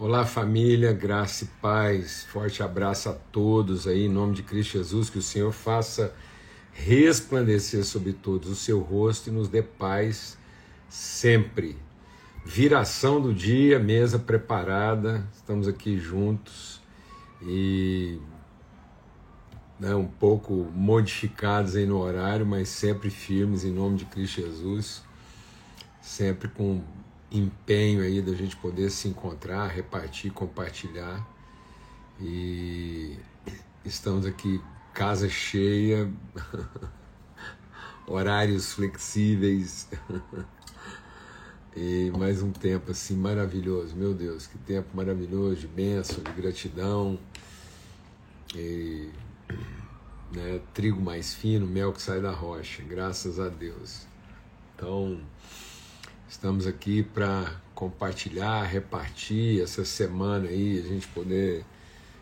Olá família, graça e paz, forte abraço a todos aí, em nome de Cristo Jesus, que o Senhor faça resplandecer sobre todos o seu rosto e nos dê paz sempre. Viração do dia, mesa preparada, estamos aqui juntos e né, um pouco modificados aí no horário, mas sempre firmes em nome de Cristo Jesus, sempre com empenho aí da gente poder se encontrar, repartir, compartilhar. E estamos aqui, casa cheia, horários flexíveis. e mais um tempo assim maravilhoso, meu Deus, que tempo maravilhoso de bênção, de gratidão. E, né, trigo mais fino, mel que sai da rocha, graças a Deus. Então, Estamos aqui para compartilhar, repartir essa semana aí, a gente poder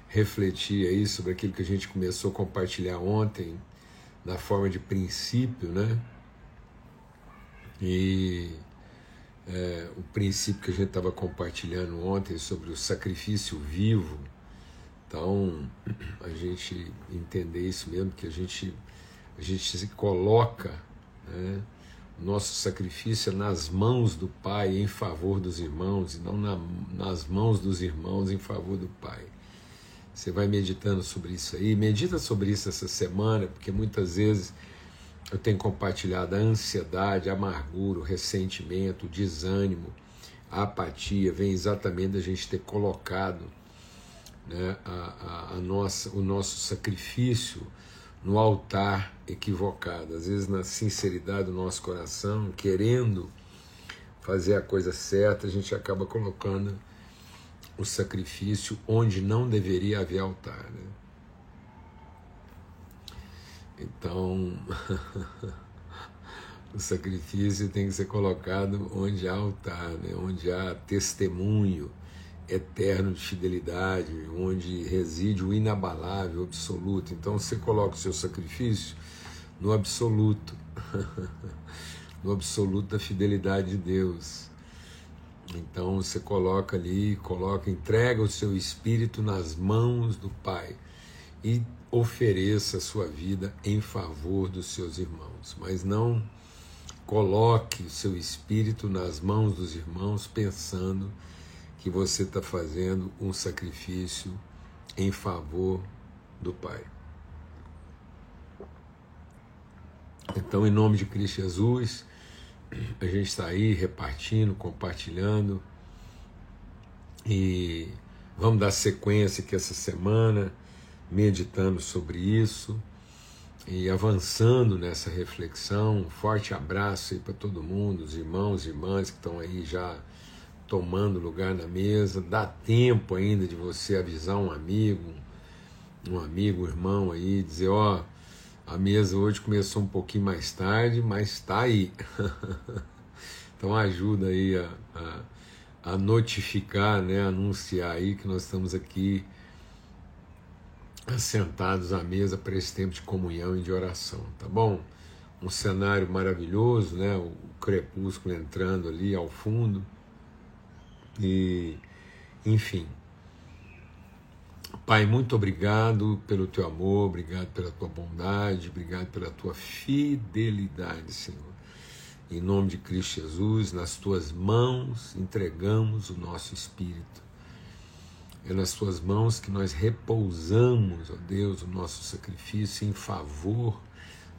refletir aí sobre aquilo que a gente começou a compartilhar ontem, na forma de princípio, né? E é, o princípio que a gente estava compartilhando ontem sobre o sacrifício vivo. Então, a gente entender isso mesmo, que a gente, a gente se coloca, né? Nosso sacrifício é nas mãos do Pai em favor dos irmãos e não na, nas mãos dos irmãos em favor do Pai. Você vai meditando sobre isso aí, medita sobre isso essa semana, porque muitas vezes eu tenho compartilhado a ansiedade, a amargura, o ressentimento, o desânimo, a apatia, vem exatamente da gente ter colocado né, a, a, a nossa, o nosso sacrifício no altar equivocado, às vezes na sinceridade do nosso coração, querendo fazer a coisa certa, a gente acaba colocando o sacrifício onde não deveria haver altar. Né? Então, o sacrifício tem que ser colocado onde há altar, né? onde há testemunho eterno de fidelidade, onde reside o inabalável, o absoluto. Então você coloca o seu sacrifício no absoluto, no absoluto da fidelidade de Deus. Então você coloca ali, coloca, entrega o seu espírito nas mãos do Pai e ofereça a sua vida em favor dos seus irmãos, mas não coloque o seu espírito nas mãos dos irmãos pensando que você está fazendo um sacrifício em favor do Pai. Então, em nome de Cristo Jesus, a gente está aí repartindo, compartilhando e vamos dar sequência aqui essa semana, meditando sobre isso e avançando nessa reflexão. Um forte abraço aí para todo mundo, os irmãos e irmãs que estão aí já tomando lugar na mesa. Dá tempo ainda de você avisar um amigo, um amigo, um irmão aí, dizer: Ó, oh, a mesa hoje começou um pouquinho mais tarde, mas está aí. então ajuda aí a, a, a, notificar, né, anunciar aí que nós estamos aqui assentados à mesa para esse tempo de comunhão e de oração, tá bom? Um cenário maravilhoso, né? O crepúsculo entrando ali ao fundo e, enfim. Pai, muito obrigado pelo teu amor, obrigado pela tua bondade, obrigado pela tua fidelidade, Senhor. Em nome de Cristo Jesus, nas tuas mãos entregamos o nosso espírito. É nas tuas mãos que nós repousamos, ó Deus, o nosso sacrifício em favor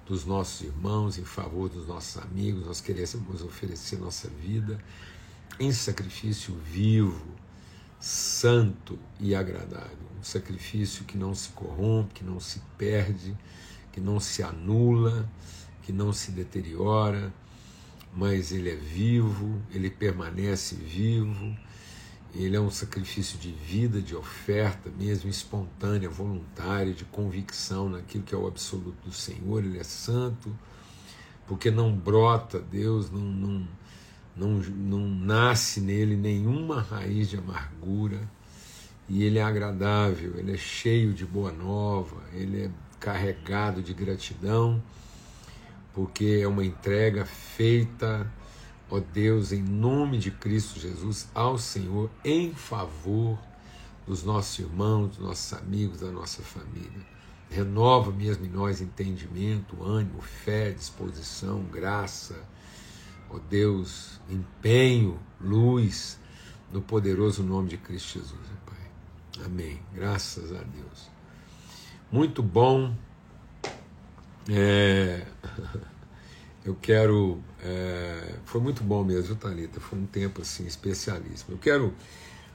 dos nossos irmãos, em favor dos nossos amigos. Nós queremos oferecer nossa vida em sacrifício vivo, santo e agradável. Um sacrifício que não se corrompe, que não se perde, que não se anula, que não se deteriora, mas ele é vivo, ele permanece vivo. Ele é um sacrifício de vida, de oferta, mesmo espontânea, voluntária, de convicção naquilo que é o absoluto do Senhor. Ele é santo, porque não brota, Deus não, não, não, não nasce nele nenhuma raiz de amargura, e ele é agradável, ele é cheio de boa nova, ele é carregado de gratidão, porque é uma entrega feita ó Deus, em nome de Cristo Jesus, ao Senhor em favor dos nossos irmãos, dos nossos amigos, da nossa família. Renova mesmo em nós entendimento, ânimo, fé, disposição, graça, ó Deus, empenho, luz, no poderoso nome de Cristo Jesus, Pai. Amém. Graças a Deus. Muito bom. É... Eu quero. É... Foi muito bom mesmo, Thalita. Foi um tempo assim especialíssimo. Eu quero,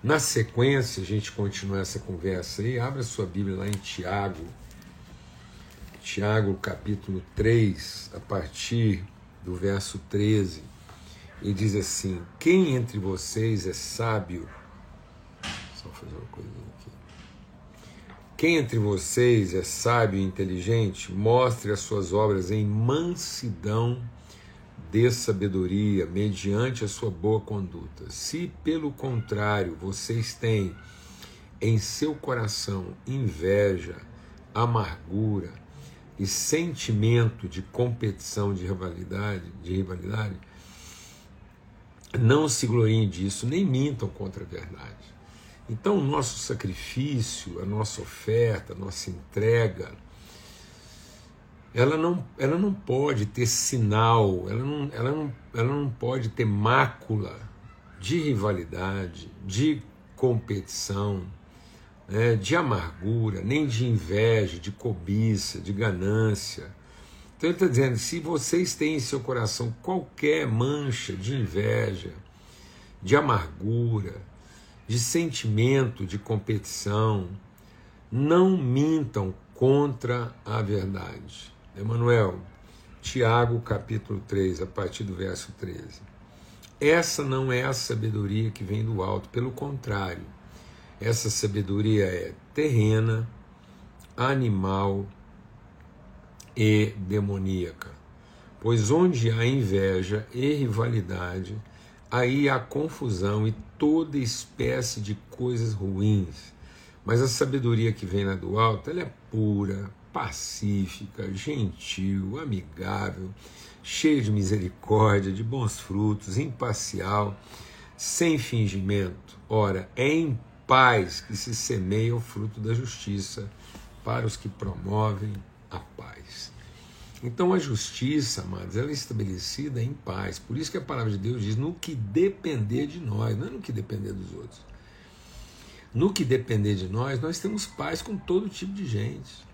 na sequência, a gente continuar essa conversa aí. Abra sua Bíblia lá em Tiago. Tiago, capítulo 3, a partir do verso 13. E diz assim: Quem entre vocês é sábio? Só fazer uma coisa aqui. Quem entre vocês é sábio e inteligente, mostre as suas obras em mansidão de sabedoria, mediante a sua boa conduta. Se, pelo contrário, vocês têm em seu coração inveja, amargura e sentimento de competição, de rivalidade, de rivalidade, não se gloriem disso, nem mintam contra a verdade. Então, o nosso sacrifício, a nossa oferta, a nossa entrega, ela não, ela não pode ter sinal, ela não, ela, não, ela não pode ter mácula de rivalidade, de competição, né, de amargura, nem de inveja, de cobiça, de ganância. Então ele está dizendo: se vocês têm em seu coração qualquer mancha de inveja, de amargura, de sentimento de competição, não mintam contra a verdade. Emanuel, Tiago capítulo 3, a partir do verso 13. Essa não é a sabedoria que vem do alto, pelo contrário, essa sabedoria é terrena, animal e demoníaca. Pois onde há inveja e rivalidade, aí há confusão e toda espécie de coisas ruins. Mas a sabedoria que vem lá do alto, ela é pura, pacífica, gentil, amigável, cheia de misericórdia, de bons frutos, imparcial, sem fingimento. Ora, é paz que se semeia o fruto da justiça para os que promovem a paz. Então a justiça, amados, ela é estabelecida em paz. Por isso que a palavra de Deus diz: no que depender de nós, não é no que depender dos outros. No que depender de nós, nós temos paz com todo tipo de gente.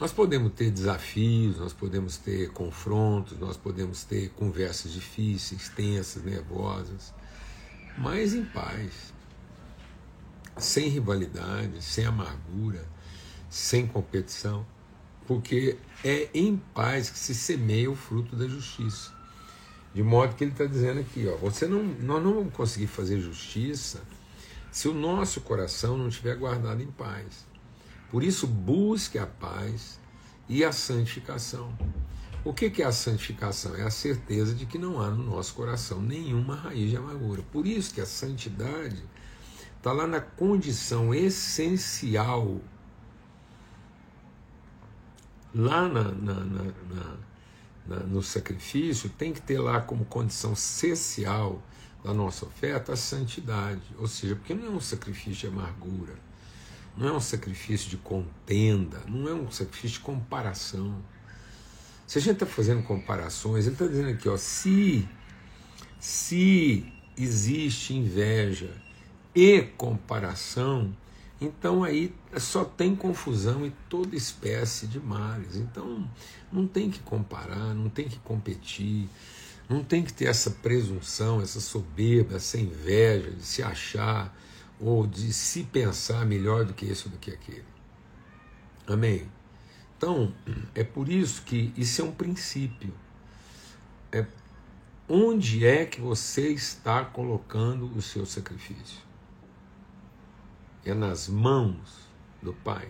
Nós podemos ter desafios, nós podemos ter confrontos, nós podemos ter conversas difíceis, tensas, nervosas, mas em paz, sem rivalidade, sem amargura, sem competição, porque é em paz que se semeia o fruto da justiça. De modo que ele está dizendo aqui, ó, você não, nós não vamos conseguir fazer justiça se o nosso coração não estiver guardado em paz. Por isso, busque a paz e a santificação. O que, é a santificação? É a certeza de que não há no nosso coração nenhuma raiz de amargura. Por isso que a santidade está lá na condição essencial lá na, na, na, no sacrifício, tem que ter lá como condição essencial da nossa oferta a santidade. Ou seja, porque não é um sacrifício de amargura, não é um sacrifício de contenda, não é um sacrifício de comparação. Se a gente está fazendo comparações, ele está dizendo aqui, ó, se, se existe inveja e comparação, então aí só tem confusão e toda espécie de males. Então não tem que comparar, não tem que competir, não tem que ter essa presunção, essa soberba, essa inveja de se achar ou de se pensar melhor do que esse ou do que aquele. Amém? Então, é por isso que isso é um princípio. É onde é que você está colocando o seu sacrifício? é nas mãos do Pai.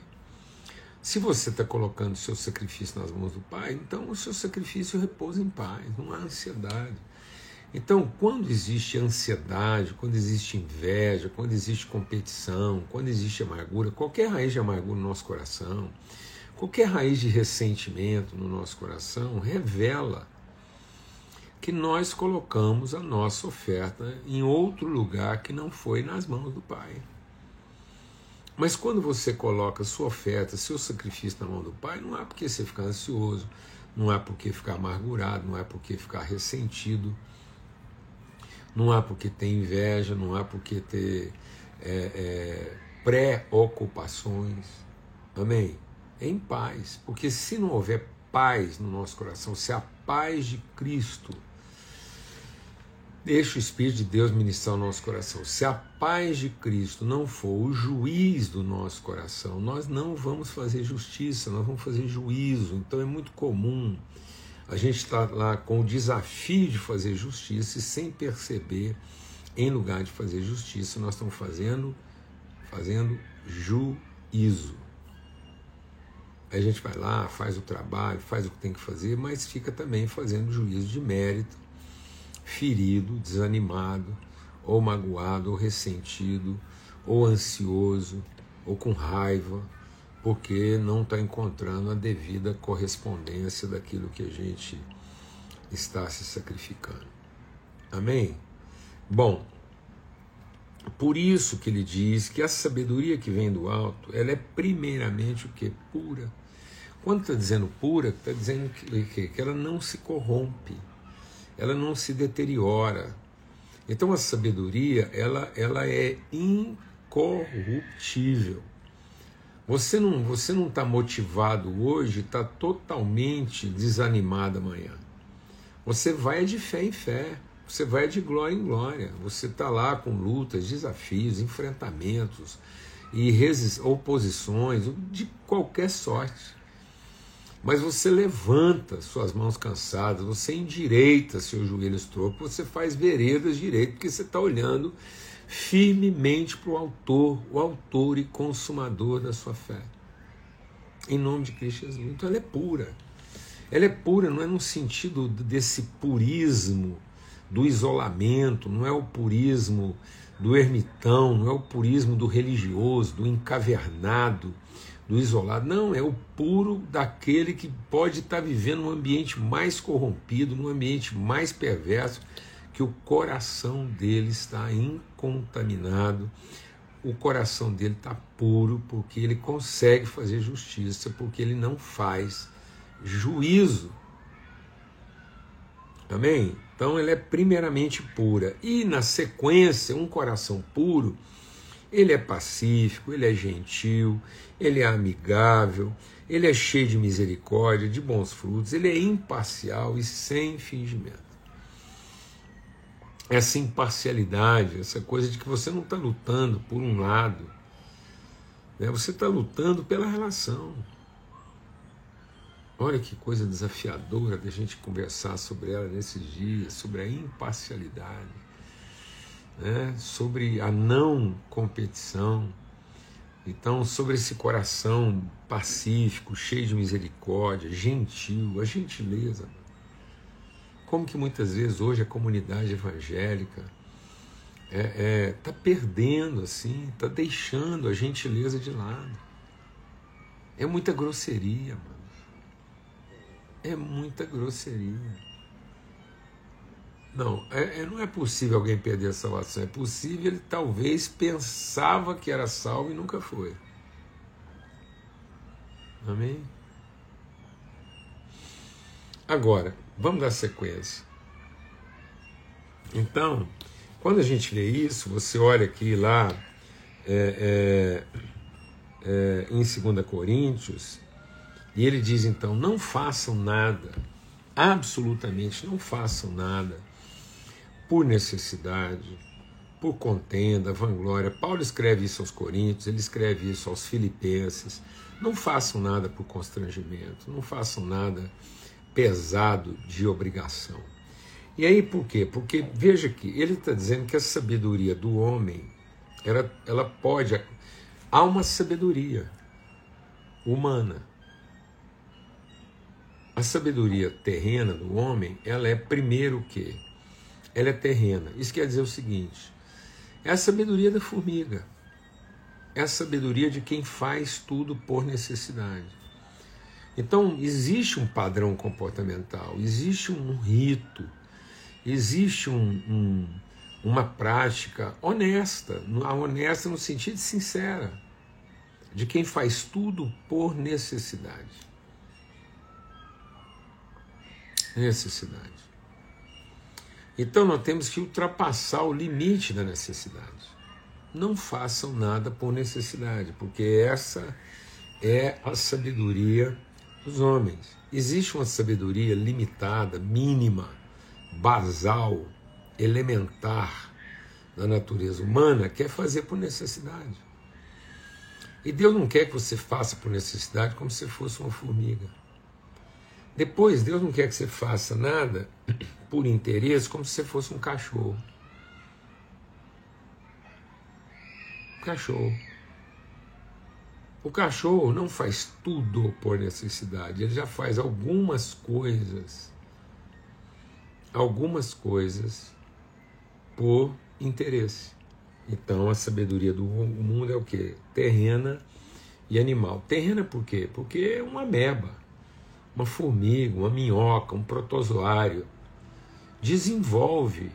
Se você está colocando o seu sacrifício nas mãos do Pai, então o seu sacrifício repousa em paz, não há ansiedade. Então, quando existe ansiedade, quando existe inveja, quando existe competição, quando existe amargura, qualquer raiz de amargura no nosso coração, qualquer raiz de ressentimento no nosso coração, revela que nós colocamos a nossa oferta em outro lugar que não foi nas mãos do Pai. Mas quando você coloca sua oferta, seu sacrifício na mão do Pai, não é porque você fica ansioso, não é porque ficar amargurado, não é porque ficar ressentido, não há porque ter inveja, não há porque ter é, é, preocupações. Amém? Em paz. Porque se não houver paz no nosso coração, se a paz de Cristo Deixa o Espírito de Deus ministrar o nosso coração. Se a paz de Cristo não for o juiz do nosso coração, nós não vamos fazer justiça, nós vamos fazer juízo. Então é muito comum a gente estar tá lá com o desafio de fazer justiça e sem perceber, em lugar de fazer justiça, nós estamos fazendo, fazendo juízo. A gente vai lá, faz o trabalho, faz o que tem que fazer, mas fica também fazendo juízo de mérito ferido, desanimado, ou magoado, ou ressentido, ou ansioso, ou com raiva, porque não está encontrando a devida correspondência daquilo que a gente está se sacrificando. Amém? Bom, por isso que ele diz que a sabedoria que vem do alto, ela é primeiramente o que? Pura. Quando está dizendo pura, está dizendo que, que ela não se corrompe ela não se deteriora. Então a sabedoria, ela, ela é incorruptível. Você não você não está motivado hoje, está totalmente desanimado amanhã. Você vai de fé em fé, você vai de glória em glória. Você está lá com lutas, desafios, enfrentamentos e oposições de qualquer sorte. Mas você levanta suas mãos cansadas, você endireita seus joelhos trocos, você faz veredas direito, porque você está olhando firmemente para o Autor, o Autor e Consumador da sua fé. Em nome de Cristo Jesus. Então ela é pura. Ela é pura, não é no sentido desse purismo do isolamento, não é o purismo do ermitão, não é o purismo do religioso, do encavernado do isolado. Não, é o puro daquele que pode estar vivendo num ambiente mais corrompido, num ambiente mais perverso, que o coração dele está incontaminado, o coração dele está puro, porque ele consegue fazer justiça, porque ele não faz juízo. Amém? Então ele é primeiramente pura. E na sequência, um coração puro ele é pacífico, ele é gentil, ele é amigável, ele é cheio de misericórdia, de bons frutos, ele é imparcial e sem fingimento. Essa imparcialidade, essa coisa de que você não está lutando por um lado, né? você está lutando pela relação. Olha que coisa desafiadora da gente conversar sobre ela nesses dias, sobre a imparcialidade né, sobre a não competição. Então, sobre esse coração pacífico, cheio de misericórdia, gentil, a gentileza. Como que muitas vezes hoje a comunidade evangélica está é, é, tá perdendo, assim, está deixando a gentileza de lado. É muita grosseria, mano. É muita grosseria. Não, é, é, não é possível alguém perder a salvação. É possível ele talvez pensava que era salvo e nunca foi. Amém? Agora, vamos dar sequência. Então, quando a gente lê isso, você olha aqui lá é, é, é em 2 Coríntios, e ele diz então: não façam nada, absolutamente não façam nada por necessidade, por contenda, vanglória. Paulo escreve isso aos Coríntios, ele escreve isso aos Filipenses. Não façam nada por constrangimento, não façam nada pesado de obrigação. E aí por quê? Porque veja que ele está dizendo que a sabedoria do homem, ela, ela pode. Há uma sabedoria humana. A sabedoria terrena do homem, ela é primeiro o quê? Ela é terrena. Isso quer dizer o seguinte: é a sabedoria da formiga, é a sabedoria de quem faz tudo por necessidade. Então, existe um padrão comportamental, existe um rito, existe um, um, uma prática honesta, honesta no sentido sincera, de quem faz tudo por necessidade. Necessidade. Então nós temos que ultrapassar o limite da necessidade. Não façam nada por necessidade, porque essa é a sabedoria dos homens. Existe uma sabedoria limitada, mínima, basal, elementar da natureza humana, que é fazer por necessidade. E Deus não quer que você faça por necessidade como se fosse uma formiga. Depois, Deus não quer que você faça nada por interesse como se você fosse um cachorro. Cachorro. O cachorro não faz tudo por necessidade, ele já faz algumas coisas, algumas coisas por interesse. Então a sabedoria do mundo é o que? Terrena e animal. Terrena por quê? Porque é uma ameba, uma formiga, uma minhoca, um protozoário desenvolve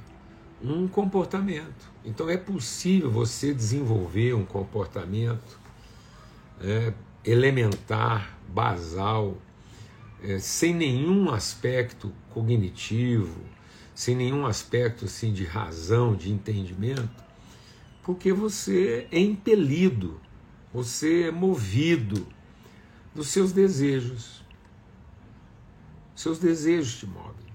um comportamento. Então é possível você desenvolver um comportamento é, elementar, basal, é, sem nenhum aspecto cognitivo, sem nenhum aspecto assim de razão, de entendimento, porque você é impelido, você é movido dos seus desejos. Seus desejos te movem.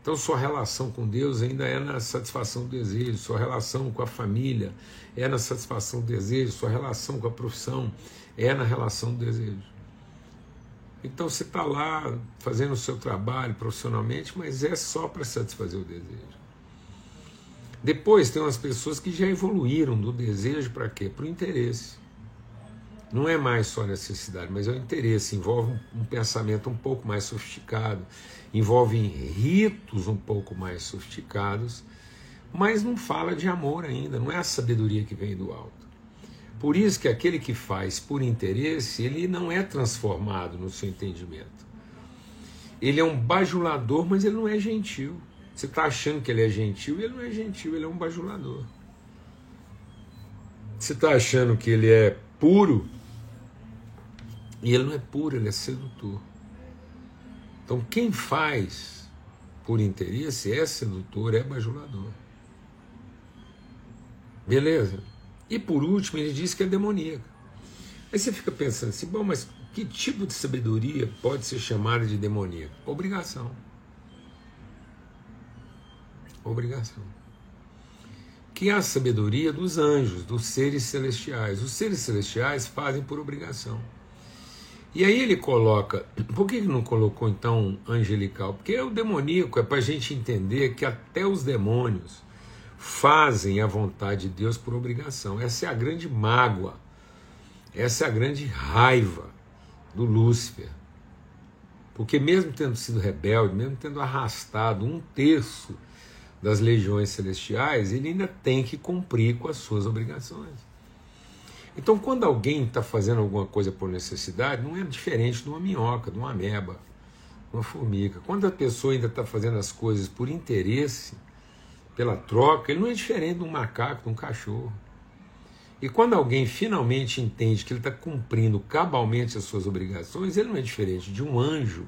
Então, sua relação com Deus ainda é na satisfação do desejo, sua relação com a família é na satisfação do desejo, sua relação com a profissão é na relação do desejo. Então, você está lá fazendo o seu trabalho profissionalmente, mas é só para satisfazer o desejo. Depois, tem umas pessoas que já evoluíram do desejo para quê? Para o interesse. Não é mais só necessidade, mas é o interesse. Envolve um, um pensamento um pouco mais sofisticado envolvem ritos um pouco mais sofisticados, mas não fala de amor ainda, não é a sabedoria que vem do alto. Por isso que aquele que faz por interesse, ele não é transformado no seu entendimento. Ele é um bajulador, mas ele não é gentil. Você está achando que ele é gentil, ele não é gentil, ele é um bajulador. Você está achando que ele é puro, e ele não é puro, ele é sedutor. Então, quem faz por interesse é sedutor, é bajulador. Beleza? E por último, ele diz que é demoníaco. Aí você fica pensando assim, bom, mas que tipo de sabedoria pode ser chamada de demoníaco? Obrigação. Obrigação. Que é a sabedoria dos anjos, dos seres celestiais. Os seres celestiais fazem por obrigação. E aí ele coloca, por que não colocou então angelical? Porque o demoníaco é para a gente entender que até os demônios fazem a vontade de Deus por obrigação. Essa é a grande mágoa, essa é a grande raiva do Lúcifer. Porque mesmo tendo sido rebelde, mesmo tendo arrastado um terço das legiões celestiais, ele ainda tem que cumprir com as suas obrigações. Então, quando alguém está fazendo alguma coisa por necessidade, não é diferente de uma minhoca, de uma ameba, de uma formiga. Quando a pessoa ainda está fazendo as coisas por interesse, pela troca, ele não é diferente de um macaco, de um cachorro. E quando alguém finalmente entende que ele está cumprindo cabalmente as suas obrigações, ele não é diferente de um anjo.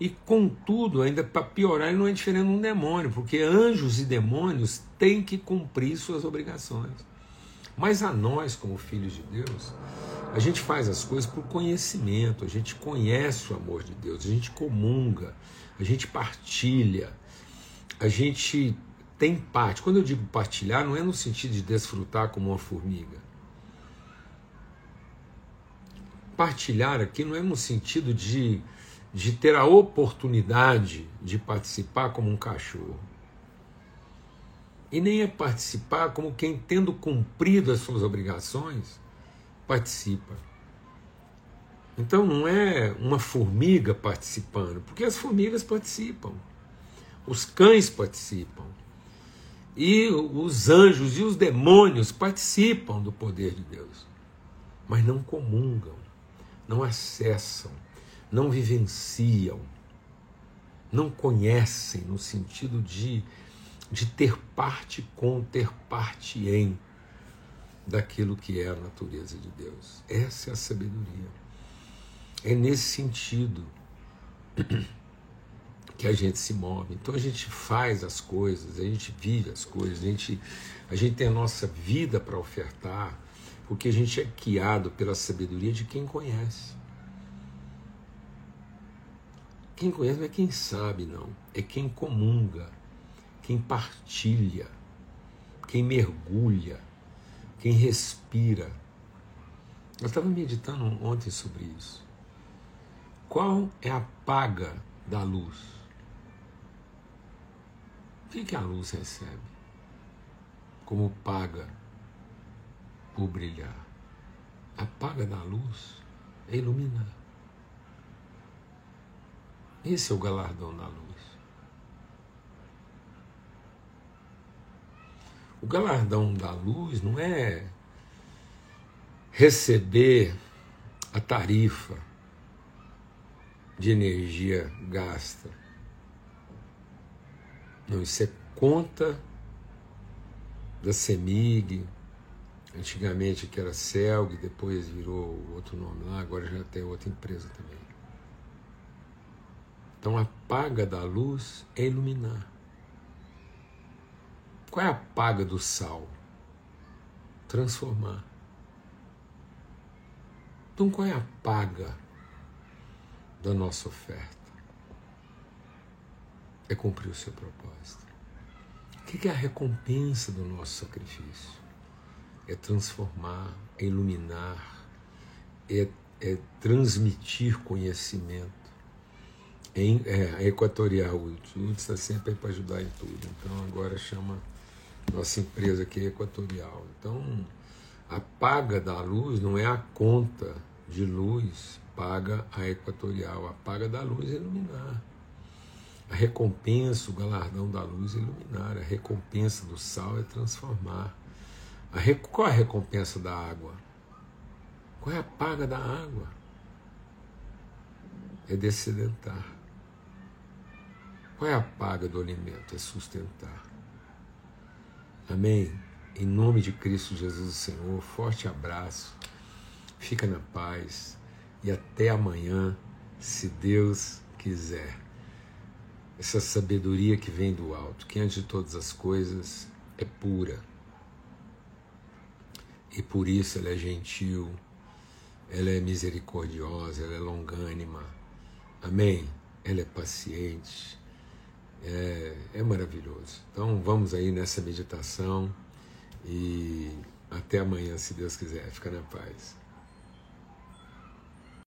E contudo, ainda para piorar, ele não é diferente de um demônio, porque anjos e demônios têm que cumprir suas obrigações. Mas a nós, como filhos de Deus, a gente faz as coisas por conhecimento, a gente conhece o amor de Deus, a gente comunga, a gente partilha, a gente tem parte. Quando eu digo partilhar, não é no sentido de desfrutar como uma formiga. Partilhar aqui não é no sentido de, de ter a oportunidade de participar como um cachorro e nem é participar como quem, tendo cumprido as suas obrigações, participa. Então não é uma formiga participando, porque as formigas participam, os cães participam, e os anjos e os demônios participam do poder de Deus, mas não comungam, não acessam, não vivenciam, não conhecem no sentido de, de ter parte com, ter parte em daquilo que é a natureza de Deus. Essa é a sabedoria. É nesse sentido que a gente se move. Então a gente faz as coisas, a gente vive as coisas, a gente, a gente tem a nossa vida para ofertar, porque a gente é guiado pela sabedoria de quem conhece. Quem conhece não é quem sabe, não. É quem comunga, quem partilha, quem mergulha, quem respira. Eu estava meditando ontem sobre isso. Qual é a paga da luz? O que, que a luz recebe como paga por brilhar? A paga da luz é iluminar. Esse é o galardão da luz. O galardão da luz não é receber a tarifa de energia gasta. Não, isso é conta da CEMIG, antigamente que era CELG, depois virou outro nome lá, agora já tem outra empresa também. Então a paga da luz é iluminar. Qual é a paga do sal? Transformar. Então qual é a paga da nossa oferta? É cumprir o seu propósito. O que é a recompensa do nosso sacrifício? É transformar, é iluminar, é, é transmitir conhecimento em, é, Equatorial Útil. está sempre para ajudar em tudo. Então agora chama nossa empresa aqui é Equatorial. Então a paga da luz não é a conta de luz paga a Equatorial. A paga da luz é iluminar. A recompensa, o galardão da luz é iluminar. A recompensa do sal é transformar. A. Qual é a recompensa da água? Qual é a paga da água? É descedentar. Qual é a paga do alimento? É sustentar. Amém? Em nome de Cristo Jesus, o Senhor, forte abraço, fica na paz e até amanhã, se Deus quiser. Essa sabedoria que vem do alto, que antes de todas as coisas é pura e por isso ela é gentil, ela é misericordiosa, ela é longânima. Amém? Ela é paciente é, é maravilhoso. Então vamos aí nessa meditação e até amanhã, se Deus quiser. Fica na paz.